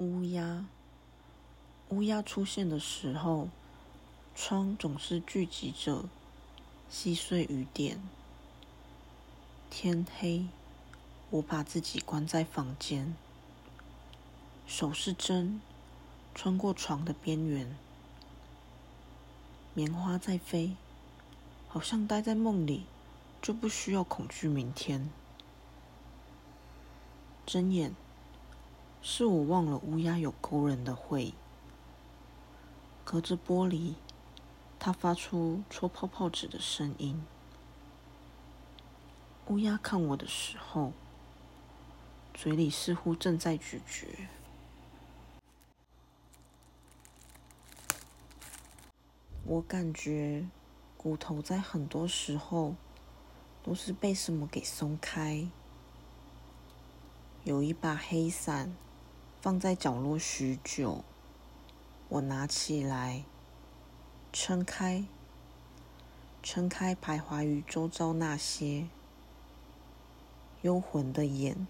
乌鸦，乌鸦出现的时候，窗总是聚集着细碎雨点。天黑，我把自己关在房间，手是针，穿过床的边缘，棉花在飞，好像待在梦里就不需要恐惧明天。睁眼。是我忘了乌鸦有勾人的喙，隔着玻璃，它发出戳泡泡纸的声音。乌鸦看我的时候，嘴里似乎正在咀嚼。我感觉骨头在很多时候都是被什么给松开。有一把黑伞。放在角落许久，我拿起来，撑开，撑开，徘徊于周遭那些幽魂的眼。